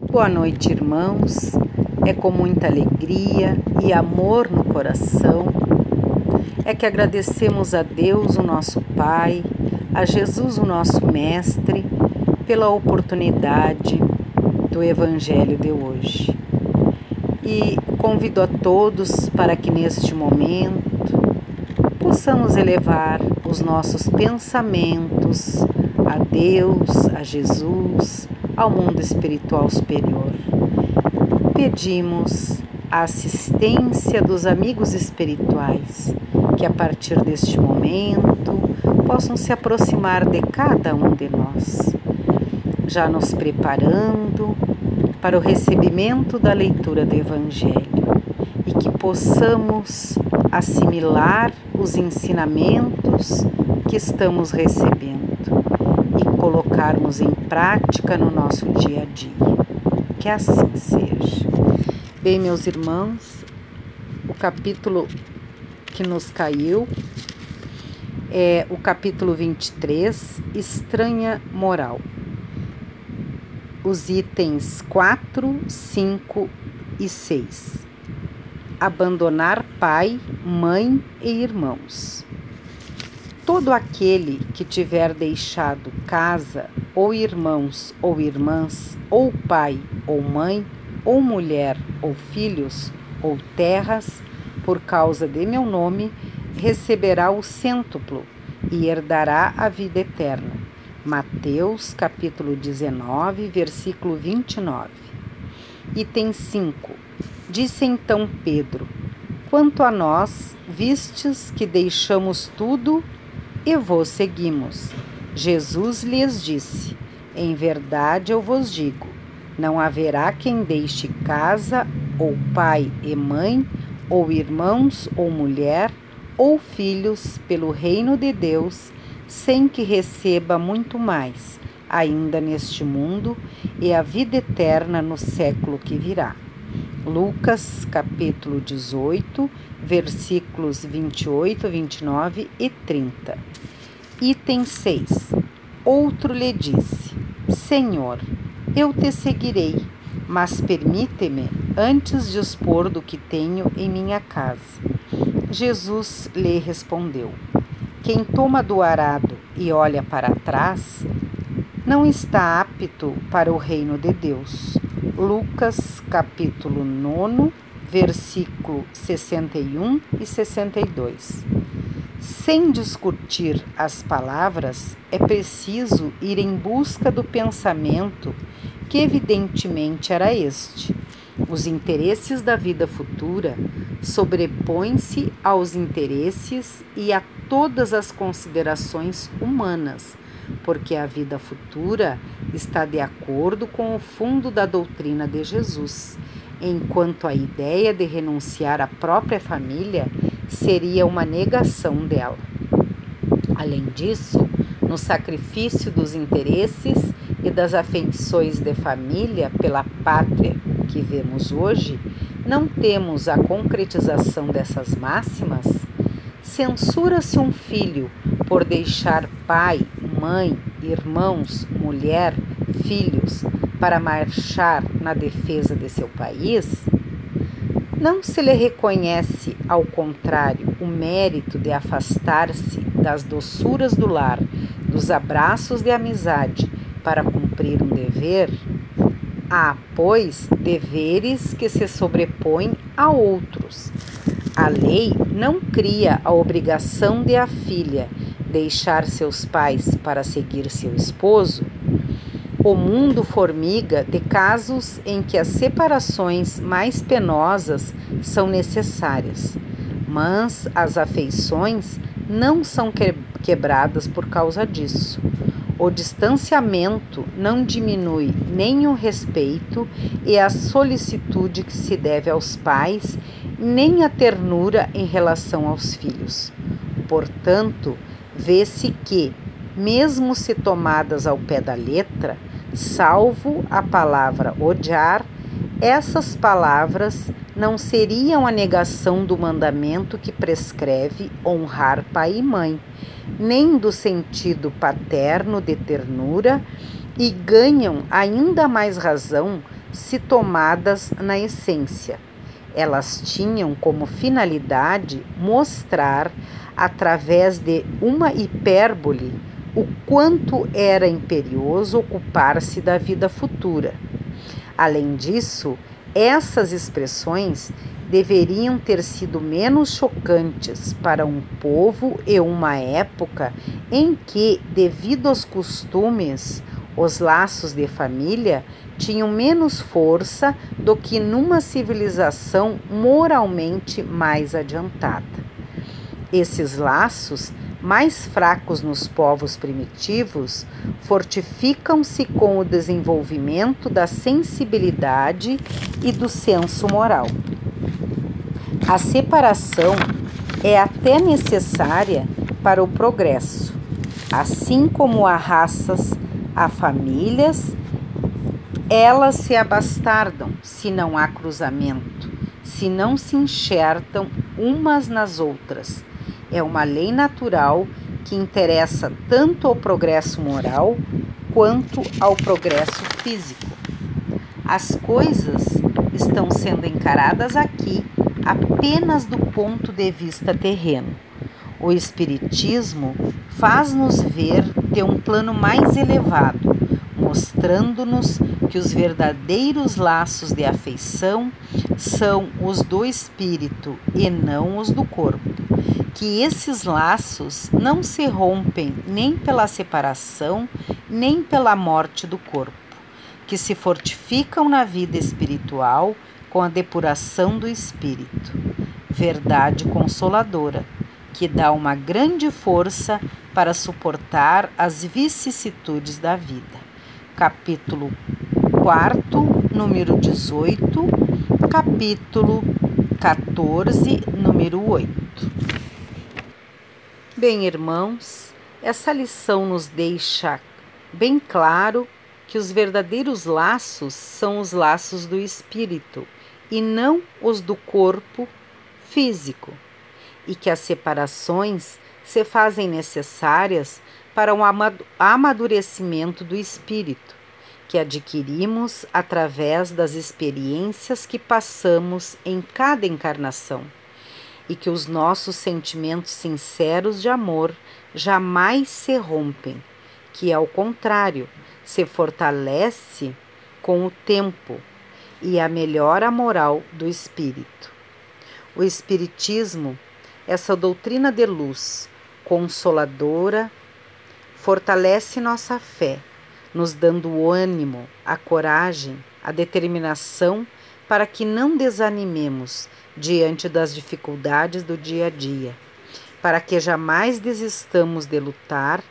Boa noite, irmãos. É com muita alegria e amor no coração é que agradecemos a Deus, o nosso Pai, a Jesus, o nosso Mestre, pela oportunidade do Evangelho de hoje. E convido a todos para que neste momento possamos elevar os nossos pensamentos a Deus, a Jesus, ao mundo espiritual superior. Pedimos a assistência dos amigos espirituais que a partir deste momento possam se aproximar de cada um de nós, já nos preparando para o recebimento da leitura do Evangelho e que possamos assimilar os ensinamentos que estamos recebendo colocarmos em prática no nosso dia a dia. Que assim seja. Bem, meus irmãos, o capítulo que nos caiu é o capítulo 23, Estranha Moral. Os itens 4, 5 e 6. Abandonar pai, mãe e irmãos. Todo aquele que tiver deixado casa, ou irmãos ou irmãs, ou pai ou mãe, ou mulher ou filhos, ou terras, por causa de meu nome, receberá o cêntuplo e herdará a vida eterna. Mateus capítulo 19, versículo 29. Item 5. Disse então Pedro: Quanto a nós, vistes que deixamos tudo e vos seguimos. Jesus lhes disse: Em verdade eu vos digo: não haverá quem deixe casa, ou pai e mãe, ou irmãos, ou mulher, ou filhos, pelo reino de Deus, sem que receba muito mais, ainda neste mundo, e a vida eterna no século que virá. Lucas capítulo 18, versículos 28, 29 e 30. Item 6. Outro lhe disse: Senhor, eu te seguirei, mas permite-me antes dispor do que tenho em minha casa. Jesus lhe respondeu: Quem toma do arado e olha para trás, não está apto para o reino de Deus. Lucas capítulo 9, versículo 61 e 62. Sem discutir as palavras, é preciso ir em busca do pensamento, que evidentemente era este. Os interesses da vida futura sobrepõem-se aos interesses e a todas as considerações humanas, porque a vida futura está de acordo com o fundo da doutrina de Jesus, enquanto a ideia de renunciar à própria família seria uma negação dela. Além disso, no sacrifício dos interesses e das afeições de família pela pátria que vemos hoje, não temos a concretização dessas máximas? Censura-se um filho por deixar pai, mãe, irmãos, mulher, filhos para marchar na defesa de seu país? Não se lhe reconhece, ao contrário, o mérito de afastar-se das doçuras do lar, dos abraços de amizade, para cumprir um dever? Há, pois, deveres que se sobrepõem a outros. A lei não cria a obrigação de a filha deixar seus pais para seguir seu esposo, o mundo formiga de casos em que as separações mais penosas são necessárias, mas as afeições não são quebradas por causa disso. O distanciamento não diminui nem o respeito e a solicitude que se deve aos pais, nem a ternura em relação aos filhos. Portanto, vê-se que, mesmo se tomadas ao pé da letra, salvo a palavra odiar, essas palavras não seriam a negação do mandamento que prescreve honrar pai e mãe, nem do sentido paterno de ternura, e ganham ainda mais razão se tomadas na essência. Elas tinham como finalidade mostrar, através de uma hipérbole, o quanto era imperioso ocupar-se da vida futura. Além disso, essas expressões deveriam ter sido menos chocantes para um povo e uma época em que, devido aos costumes, os laços de família tinham menos força do que numa civilização moralmente mais adiantada. Esses laços, mais fracos nos povos primitivos, fortificam-se com o desenvolvimento da sensibilidade e do senso moral. A separação é até necessária para o progresso, assim como há raças, há famílias, elas se abastardam se não há cruzamento, se não se enxertam umas nas outras. É uma lei natural que interessa tanto ao progresso moral quanto ao progresso físico. As coisas estão sendo encaradas aqui apenas do ponto de vista terreno. O Espiritismo faz-nos ver de um plano mais elevado, mostrando-nos que os verdadeiros laços de afeição são os do espírito e não os do corpo. Que esses laços não se rompem nem pela separação, nem pela morte do corpo, que se fortificam na vida espiritual com a depuração do espírito. Verdade consoladora, que dá uma grande força para suportar as vicissitudes da vida. Capítulo 4, número 18, capítulo 14, número 8. Bem, irmãos, essa lição nos deixa bem claro que os verdadeiros laços são os laços do espírito e não os do corpo físico, e que as separações se fazem necessárias para um amadurecimento do espírito, que adquirimos através das experiências que passamos em cada encarnação, e que os nossos sentimentos sinceros de amor jamais se rompem, que ao contrário, se fortalece com o tempo e a melhora moral do espírito. O Espiritismo, essa doutrina de luz consoladora, fortalece nossa fé, nos dando o ânimo, a coragem, a determinação para que não desanimemos diante das dificuldades do dia a dia, para que jamais desistamos de lutar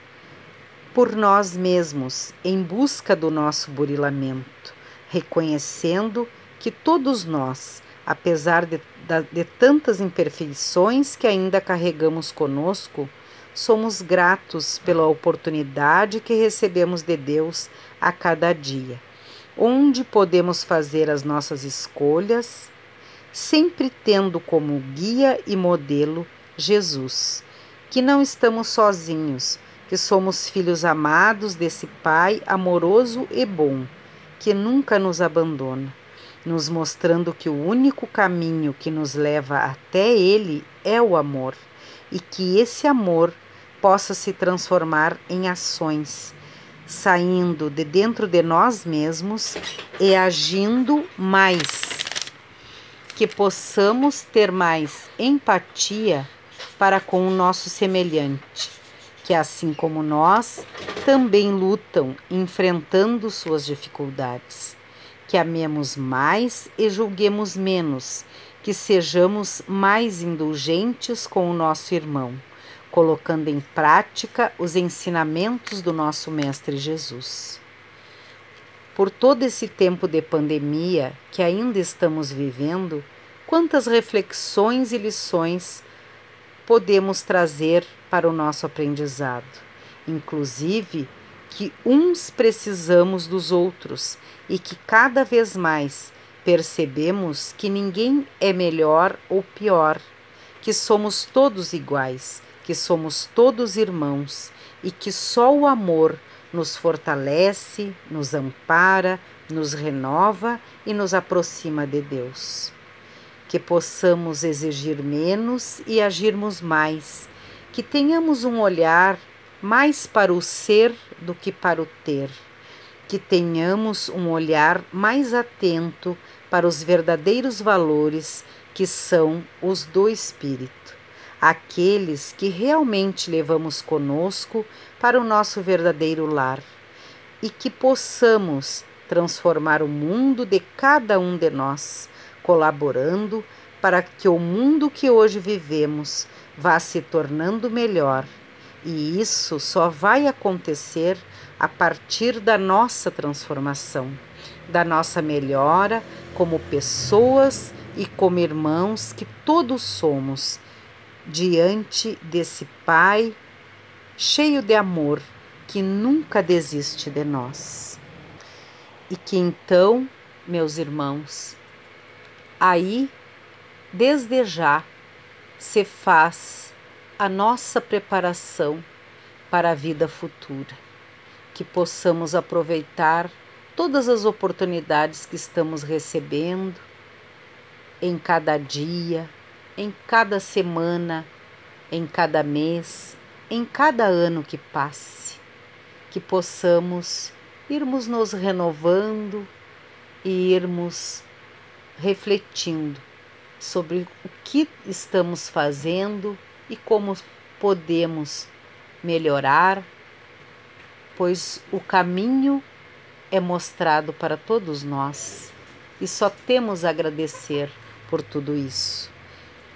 por nós mesmos em busca do nosso burilamento reconhecendo que todos nós, apesar de, de, tantas imperfeições que ainda carregamos conosco, somos gratos pela oportunidade que recebemos de Deus a cada dia, onde podemos fazer as nossas escolhas, sempre tendo como guia e modelo Jesus, que não estamos sozinhos, que somos filhos amados desse Pai amoroso e bom que nunca nos abandona, nos mostrando que o único caminho que nos leva até Ele é o amor e que esse amor possa se transformar em ações, saindo de dentro de nós mesmos e agindo mais. Que possamos ter mais empatia para com o nosso semelhante, que assim como nós, também lutam enfrentando suas dificuldades. Que amemos mais e julguemos menos, que sejamos mais indulgentes com o nosso irmão, colocando em prática os ensinamentos do nosso Mestre Jesus. Por todo esse tempo de pandemia que ainda estamos vivendo, quantas reflexões e lições podemos trazer para o nosso aprendizado? inclusive que uns precisamos dos outros e que cada vez mais percebemos que ninguém é melhor ou pior, que somos todos iguais, que somos todos irmãos e que só o amor nos fortalece, nos ampara, nos renova e nos aproxima de Deus. Que possamos exigir menos e agirmos mais, que tenhamos um olhar mais para o ser do que para o ter, que tenhamos um olhar mais atento para os verdadeiros valores que são os do Espírito, aqueles que realmente levamos conosco para o nosso verdadeiro lar, e que possamos transformar o mundo de cada um de nós, colaborando para que o mundo que hoje vivemos vá se tornando melhor. E isso só vai acontecer a partir da nossa transformação, da nossa melhora como pessoas e como irmãos que todos somos, diante desse Pai cheio de amor que nunca desiste de nós. E que então, meus irmãos, aí, desde já, se faz a nossa preparação para a vida futura, que possamos aproveitar todas as oportunidades que estamos recebendo em cada dia, em cada semana, em cada mês, em cada ano que passe, que possamos irmos nos renovando e irmos refletindo sobre o que estamos fazendo e como podemos melhorar, pois o caminho é mostrado para todos nós e só temos a agradecer por tudo isso.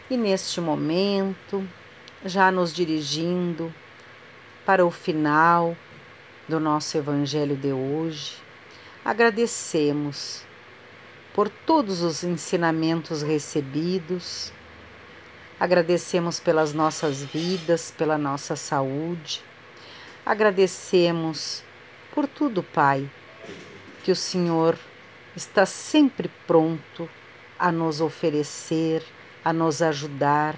E neste momento, já nos dirigindo para o final do nosso Evangelho de hoje, agradecemos por todos os ensinamentos recebidos, agradecemos pelas nossas vidas, pela nossa saúde, agradecemos por tudo, Pai, que o Senhor está sempre pronto a nos oferecer, a nos ajudar,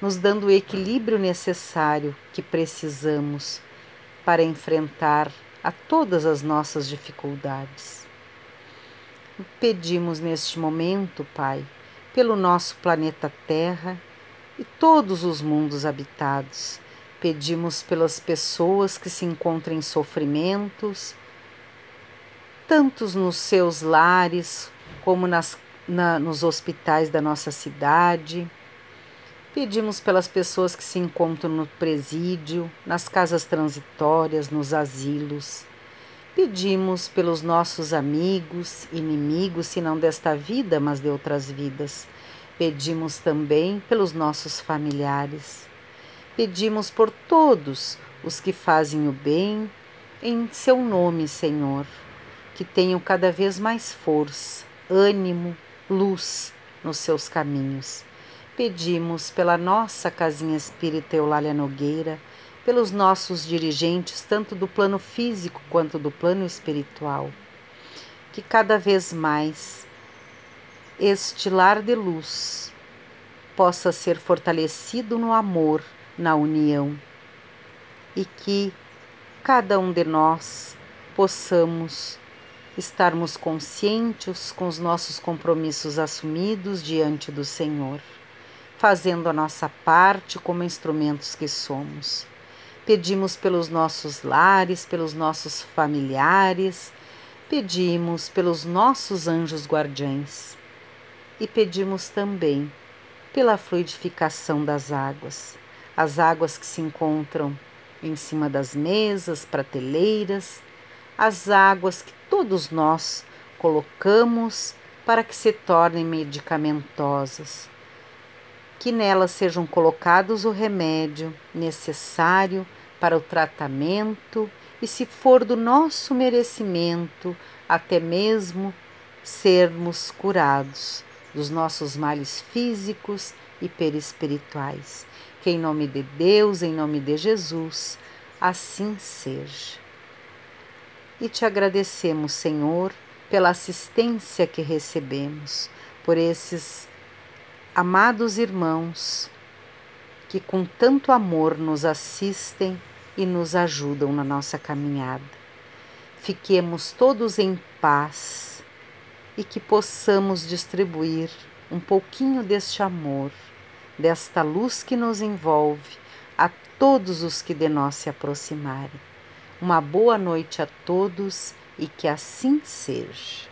nos dando o equilíbrio necessário que precisamos para enfrentar a todas as nossas dificuldades. Pedimos neste momento, Pai, pelo nosso planeta Terra e todos os mundos habitados. Pedimos pelas pessoas que se encontram em sofrimentos, tantos nos seus lares como nas na, nos hospitais da nossa cidade. Pedimos pelas pessoas que se encontram no presídio, nas casas transitórias, nos asilos. Pedimos pelos nossos amigos, inimigos, se não desta vida, mas de outras vidas. Pedimos também pelos nossos familiares. Pedimos por todos os que fazem o bem, em seu nome, Senhor, que tenham cada vez mais força, ânimo, luz nos seus caminhos. Pedimos pela nossa casinha espírita Eulália Nogueira, pelos nossos dirigentes, tanto do plano físico quanto do plano espiritual, que cada vez mais este lar de luz possa ser fortalecido no amor, na união, e que cada um de nós possamos estarmos conscientes com os nossos compromissos assumidos diante do Senhor, fazendo a nossa parte como instrumentos que somos. Pedimos pelos nossos lares, pelos nossos familiares, pedimos pelos nossos anjos guardiães e pedimos também pela fluidificação das águas, as águas que se encontram em cima das mesas, prateleiras, as águas que todos nós colocamos para que se tornem medicamentosas. Que nelas sejam colocados o remédio necessário para o tratamento e, se for do nosso merecimento, até mesmo sermos curados dos nossos males físicos e perispirituais. Que em nome de Deus, em nome de Jesus, assim seja e te agradecemos, Senhor, pela assistência que recebemos, por esses amados irmãos que com tanto amor nos assistem e nos ajudam na nossa caminhada. fiquemos todos em paz e que possamos distribuir um pouquinho deste amor, desta luz que nos envolve a todos os que de nós se aproximarem. Uma boa noite a todos e que assim seja.